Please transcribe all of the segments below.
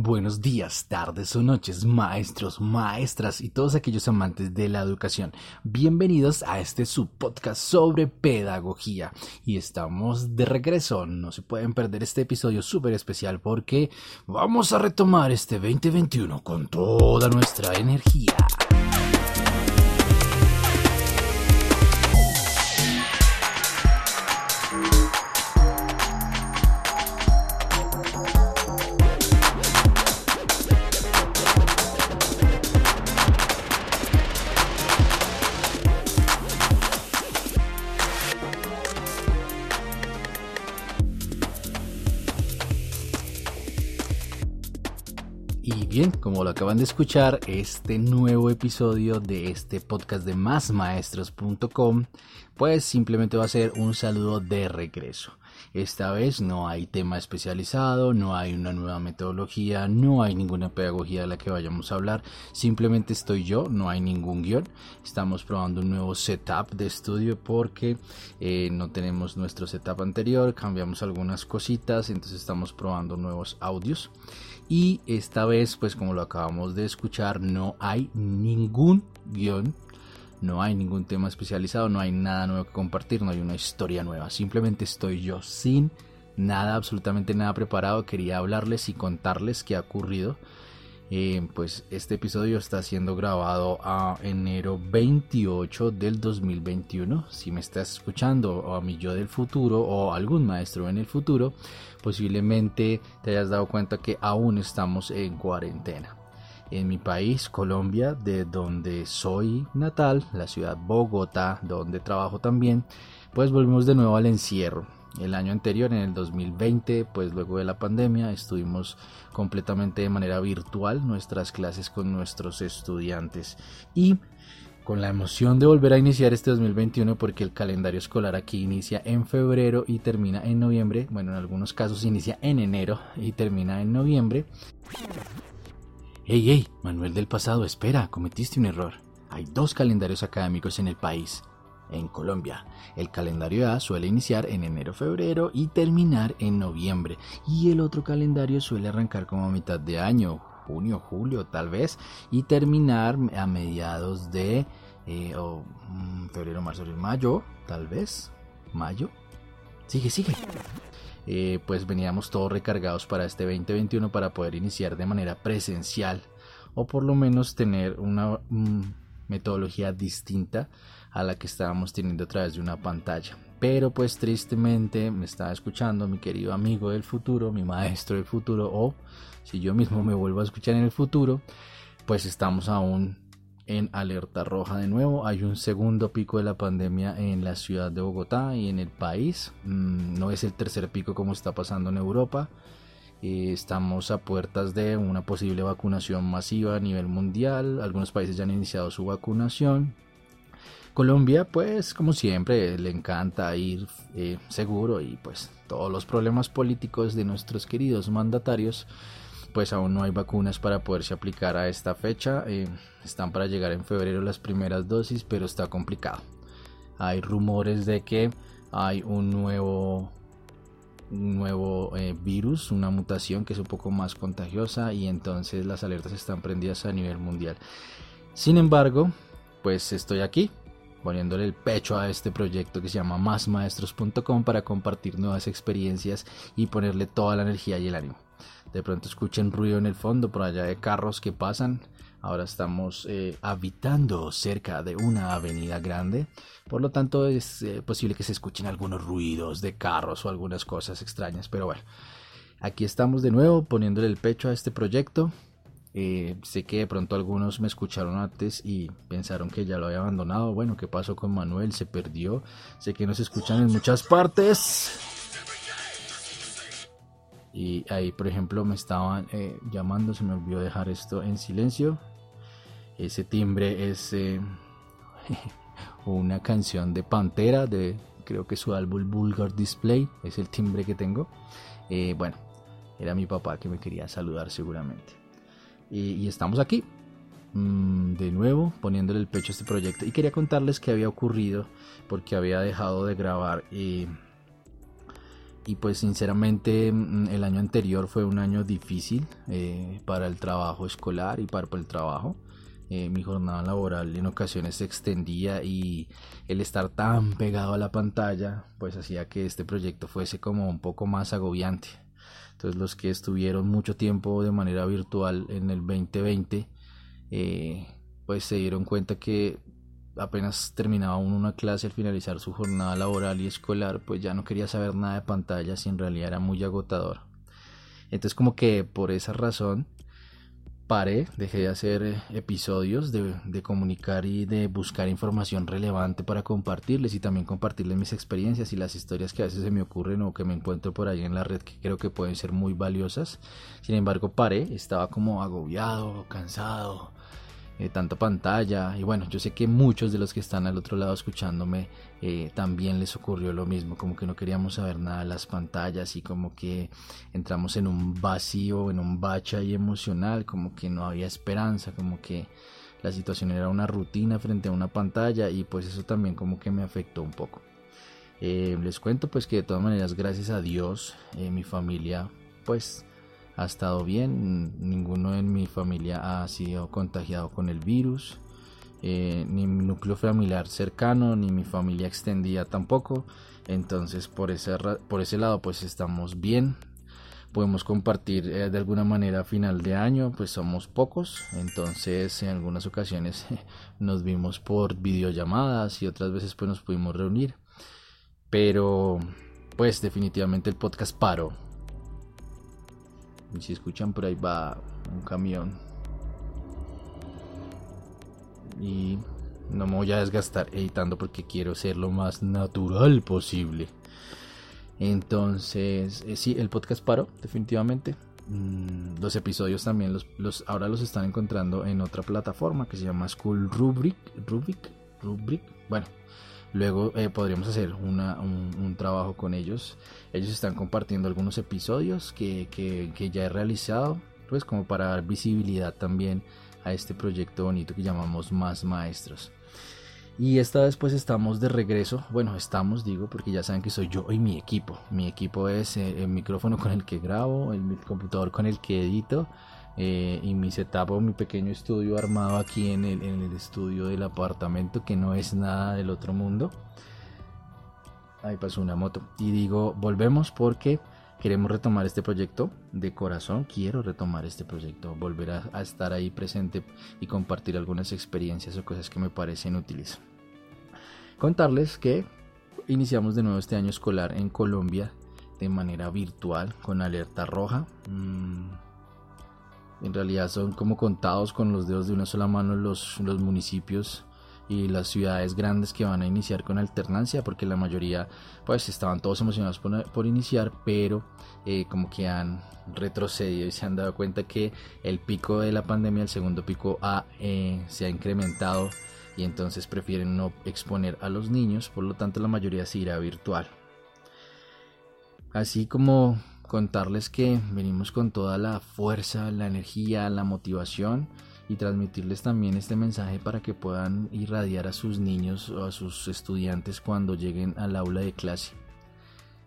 Buenos días, tardes o noches, maestros, maestras y todos aquellos amantes de la educación. Bienvenidos a este subpodcast sobre pedagogía. Y estamos de regreso. No se pueden perder este episodio súper especial porque vamos a retomar este 2021 con toda nuestra energía. Como lo acaban de escuchar, este nuevo episodio de este podcast de másmaestros.com, pues simplemente va a ser un saludo de regreso. Esta vez no hay tema especializado, no hay una nueva metodología, no hay ninguna pedagogía de la que vayamos a hablar, simplemente estoy yo, no hay ningún guion. Estamos probando un nuevo setup de estudio porque eh, no tenemos nuestro setup anterior, cambiamos algunas cositas, entonces estamos probando nuevos audios. Y esta vez, pues como lo acabamos de escuchar, no hay ningún guion, no hay ningún tema especializado, no hay nada nuevo que compartir, no hay una historia nueva. Simplemente estoy yo sin nada, absolutamente nada preparado. Quería hablarles y contarles qué ha ocurrido. Eh, pues este episodio está siendo grabado a enero 28 del 2021. Si me estás escuchando o a mí yo del futuro o algún maestro en el futuro, posiblemente te hayas dado cuenta que aún estamos en cuarentena. En mi país, Colombia, de donde soy natal, la ciudad Bogotá, donde trabajo también, pues volvimos de nuevo al encierro. El año anterior, en el 2020, pues luego de la pandemia, estuvimos completamente de manera virtual nuestras clases con nuestros estudiantes y con la emoción de volver a iniciar este 2021 porque el calendario escolar aquí inicia en febrero y termina en noviembre, bueno en algunos casos inicia en enero y termina en noviembre. Hey, hey, Manuel del pasado, espera, cometiste un error. Hay dos calendarios académicos en el país. En Colombia, el calendario A suele iniciar en enero-febrero y terminar en noviembre, y el otro calendario suele arrancar como a mitad de año, junio, julio tal vez, y terminar a mediados de eh, mm, febrero, marzo, mayo, tal vez, mayo. Sigue, sigue. Eh, pues veníamos todos recargados para este 2021 para poder iniciar de manera presencial o por lo menos tener una mm, metodología distinta a la que estábamos teniendo a través de una pantalla. Pero pues tristemente me estaba escuchando mi querido amigo del futuro, mi maestro del futuro o si yo mismo me vuelvo a escuchar en el futuro, pues estamos aún en alerta roja de nuevo. Hay un segundo pico de la pandemia en la ciudad de Bogotá y en el país. Mm, no es el tercer pico como está pasando en Europa. Eh, estamos a puertas de una posible vacunación masiva a nivel mundial. Algunos países ya han iniciado su vacunación. Colombia, pues como siempre, le encanta ir eh, seguro y pues todos los problemas políticos de nuestros queridos mandatarios pues aún no hay vacunas para poderse aplicar a esta fecha. Eh, están para llegar en febrero las primeras dosis, pero está complicado. Hay rumores de que hay un nuevo, nuevo eh, virus, una mutación que es un poco más contagiosa y entonces las alertas están prendidas a nivel mundial. Sin embargo, pues estoy aquí poniéndole el pecho a este proyecto que se llama másmaestros.com para compartir nuevas experiencias y ponerle toda la energía y el ánimo de pronto escuchen ruido en el fondo por allá de carros que pasan. Ahora estamos eh, habitando cerca de una avenida grande, por lo tanto es eh, posible que se escuchen algunos ruidos de carros o algunas cosas extrañas, pero bueno, aquí estamos de nuevo poniéndole el pecho a este proyecto. Eh, sé que de pronto algunos me escucharon antes y pensaron que ya lo había abandonado. Bueno, ¿qué pasó con Manuel? Se perdió. Sé que nos escuchan en muchas partes. Y ahí, por ejemplo, me estaban eh, llamando, se me olvidó dejar esto en silencio. Ese timbre es eh, una canción de Pantera, de creo que su álbum Vulgar Display, es el timbre que tengo. Bueno, era mi papá que me quería saludar seguramente. Y, estamos aquí, mm, de nuevo, poniéndole el pecho a este proyecto. Y quería contarles qué había ocurrido, porque había dejado de grabar y pues sinceramente mm, el año anterior fue un año difícil eh, para el trabajo escolar y para, el trabajo. Eh, mi jornada laboral en ocasiones se extendía y el estar tan pegado a la pantalla pues hacía que este proyecto fuese como un poco más agobiante. Entonces los que estuvieron mucho tiempo de manera virtual en el 2020 eh, pues se dieron cuenta que apenas terminaba una clase al finalizar su jornada laboral y escolar, pues ya no quería saber nada de pantallas y en realidad era muy agotador. Entonces como que por esa razón paré, dejé de hacer eh, episodios, de, de, comunicar y de buscar información relevante para compartirles y también compartirles mis experiencias y las historias que a veces se me ocurren o que me encuentro por ahí en la red que creo que pueden ser muy valiosas. Sin embargo paré, estaba como agobiado, cansado, eh, tanto pantalla y bueno yo sé que muchos de los que están al otro lado escuchándome eh, también les ocurrió lo mismo como que no queríamos saber nada de las pantallas y como que entramos en un vacío en un bache ahí emocional como que no había esperanza como que la situación era una rutina frente a una pantalla y pues eso también como que me afectó un poco. Eh, les cuento pues que de todas maneras gracias a Dios mi familia pues ha estado bien, ninguno en mi familia ha sido contagiado con el virus, eh, ni mi núcleo familiar cercano, ni mi familia extendida tampoco, entonces por ese, por ese lado pues estamos bien, podemos compartir eh, de alguna manera a final de año, pues somos pocos, entonces en algunas ocasiones nos vimos por videollamadas y otras veces pues nos pudimos reunir, pero pues definitivamente el podcast paró y si escuchan por ahí va un camión. Y no me voy a desgastar editando porque quiero ser lo más natural posible. Entonces, eh, sí, el podcast paró, definitivamente. Mm, los episodios también los, los, ahora los están encontrando en otra plataforma que se llama School Rubric. Rubric, Rubric. Bueno, Luego eh, podríamos hacer un, trabajo con ellos. Ellos están compartiendo algunos episodios que, que, ya he realizado, pues como para dar visibilidad también a este proyecto bonito que llamamos Más Maestros. Y esta vez pues estamos de regreso, bueno estamos digo porque ya saben que soy yo y mi equipo. Mi equipo es eh, el micrófono con el que grabo, el computador con el que edito, eh, y mi setup o mi pequeño estudio armado aquí en el, en estudio del apartamento que no es nada del otro mundo. Ahí pasó una moto. Y digo, volvemos porque queremos retomar este proyecto de corazón. Quiero retomar este proyecto, volver a, a, estar ahí presente y compartir algunas experiencias o cosas que me parecen útiles. Contarles que iniciamos de nuevo este año escolar en Colombia de manera virtual con alerta roja. Mm, en realidad son como contados con los dedos de una sola mano los, los municipios y las ciudades grandes que van a iniciar con alternancia porque la mayoría pues estaban todos emocionados por, iniciar pero eh, como que han retrocedido y se han dado cuenta que el pico de la pandemia el segundo pico eh, se ha incrementado y entonces prefieren no exponer a los niños por lo tanto la mayoría se irá virtual. Así como contarles que venimos con toda la fuerza, la energía, la motivación y transmitirles también este mensaje para que puedan irradiar a sus niños o a sus estudiantes cuando lleguen al aula de clase.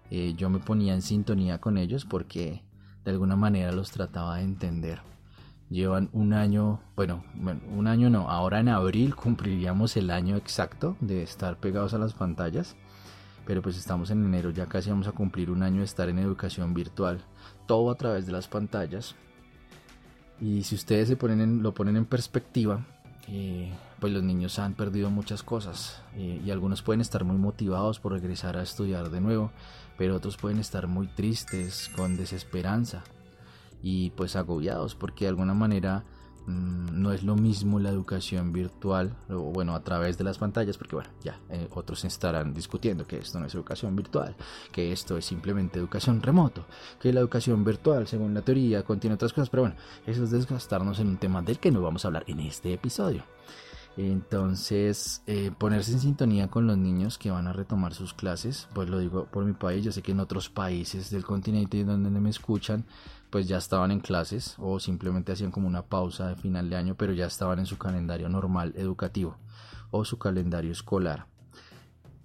Eh, yo me ponía en sintonía con ellos porque de alguna manera los trataba de entender. Llevan un año, bueno, un año no, ahora en abril cumpliríamos el año exacto de estar pegados a las pantallas pero pues estamos en enero, ya casi vamos a cumplir un año de estar en educación virtual, todo a través de las pantallas. Y si ustedes se ponen lo ponen en perspectiva, eh, pues los niños han perdido muchas cosas eh, y algunos pueden estar muy motivados por regresar a estudiar de nuevo, pero otros pueden estar muy tristes, con desesperanza y pues agobiados porque de alguna manera no es lo mismo la educación virtual o bueno a través de las pantallas porque bueno ya eh, otros estarán discutiendo que esto no es educación virtual que esto es simplemente educación remoto que la educación virtual según la teoría contiene otras cosas pero bueno eso es desgastarnos en un tema del que no vamos a hablar en este episodio. Entonces, eh, ponerse en sintonía con los niños que van a retomar sus clases, pues lo digo por mi país, yo sé que en otros países del continente donde me escuchan, pues ya estaban en clases o simplemente hacían como una pausa de final de año, pero ya estaban en su calendario normal educativo o su calendario escolar.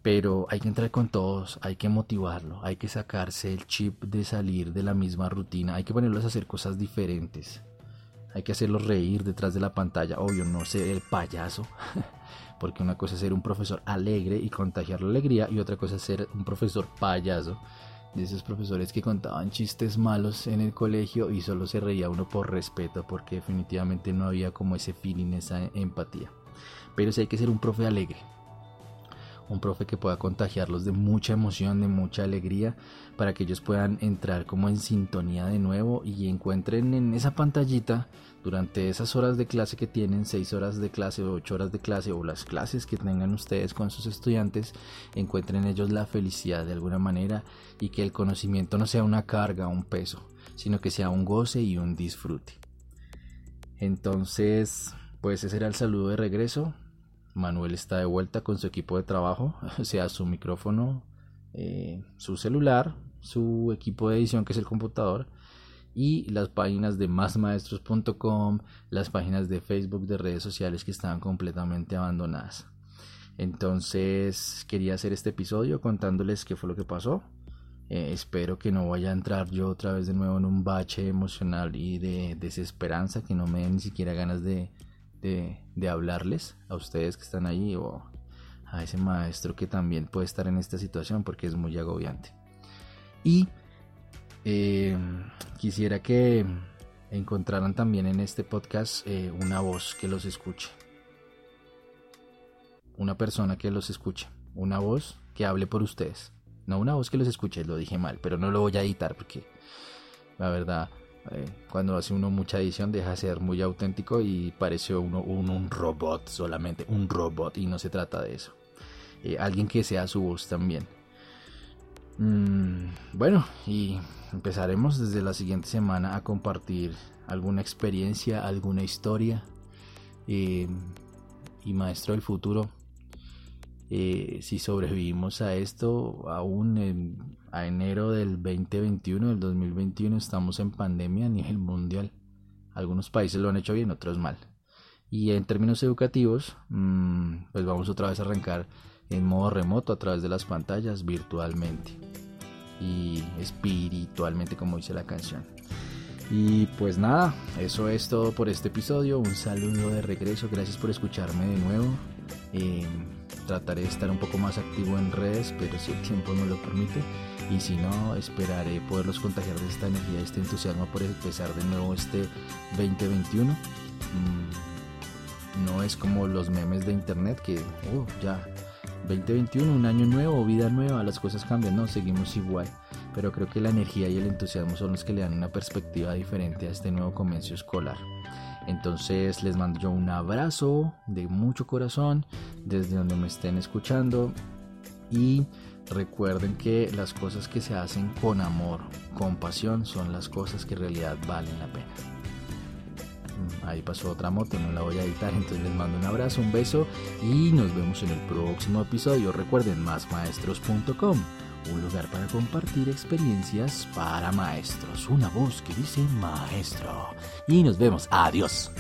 pero hay que entrar con todos, hay que motivarlo, hay que sacarse el chip de salir de la misma rutina, hay que ponerlos a hacer cosas diferentes, hay que hacerlos reír detrás de la pantalla, obvio, no ser el payaso, porque una cosa es ser un profesor alegre y contagiar la alegría y otra cosa es ser un profesor payaso, de esos profesores que contaban chistes malos en el colegio y solo se reía uno por respeto, porque definitivamente no había como ese feeling, esa empatía. Pero sí hay que ser un profe alegre, un profe que pueda contagiarlos de mucha emoción, de mucha alegría, para que ellos puedan entrar como en sintonía de nuevo y encuentren en esa pantallita durante esas horas de clase que tienen, 6 horas de clase o 8 horas de clase o las clases que tengan ustedes con sus estudiantes, encuentren ellos la felicidad de alguna manera y que el conocimiento no sea una carga, un peso, sino que sea un goce y un disfrute. Entonces, pues ese era el saludo de regreso. Manuel está de vuelta con su equipo de trabajo, o sea, su micrófono, eh, su celular, su equipo de edición que es el computador y las páginas de másmaestros.com, las páginas de Facebook, de redes sociales que estaban completamente abandonadas. Entonces quería hacer este episodio contándoles qué fue lo que pasó. Eh, espero que no vaya a entrar yo otra vez de nuevo en un bache emocional y de desesperanza, que no me den ni siquiera ganas de, de, hablarles a ustedes que están ahí o a ese maestro que también puede estar en esta situación porque es muy agobiante. Y eh, quisiera que encontraran también en este podcast eh, una voz que los escuche. Una persona que los escuche. Una voz que hable por ustedes. No una voz que los escuche, lo dije mal, pero no lo voy a editar porque la verdad eh, cuando hace uno mucha edición deja de ser muy auténtico y parece uno, un robot solamente, un robot y no se trata de eso. Eh, alguien que sea su voz también. Mm, bueno, y empezaremos desde la siguiente semana a compartir alguna experiencia, alguna historia. Eh, y Maestro del Futuro, eh, si sobrevivimos a esto, aún en, a enero del 2021, del 2021, estamos en pandemia a nivel mundial. Algunos países lo han hecho bien, otros mal. Y en términos educativos, mm, pues vamos otra vez a arrancar en modo remoto a través de las pantallas virtualmente y espiritualmente como dice la canción. Y pues nada, eso es todo por este episodio. Un saludo de regreso, gracias por escucharme de nuevo. Em, trataré de estar un poco más activo en redes, pero si el tiempo no lo permite. Y si no, esperaré poderlos contagiar de esta energía, de este entusiasmo por empezar de nuevo este 2021. Mm, no es como los memes de internet que uh, ya 2021, un año nuevo, vida nueva, las cosas cambian, no, seguimos igual. Pero creo que la energía y el entusiasmo son los que le dan una perspectiva diferente a este nuevo comienzo escolar. Entonces les mando yo un abrazo de mucho corazón desde donde me estén escuchando y recuerden que las cosas que se hacen con amor, con pasión, son las cosas que en realidad valen la pena. Mm, ahí pasó otra moto, no la voy a editar, entonces les mando un abrazo, un beso y nos vemos en el próximo episodio. Recuerden másmaestros.com un lugar para compartir experiencias para maestros, una voz que dice maestro. Y nos vemos, adiós.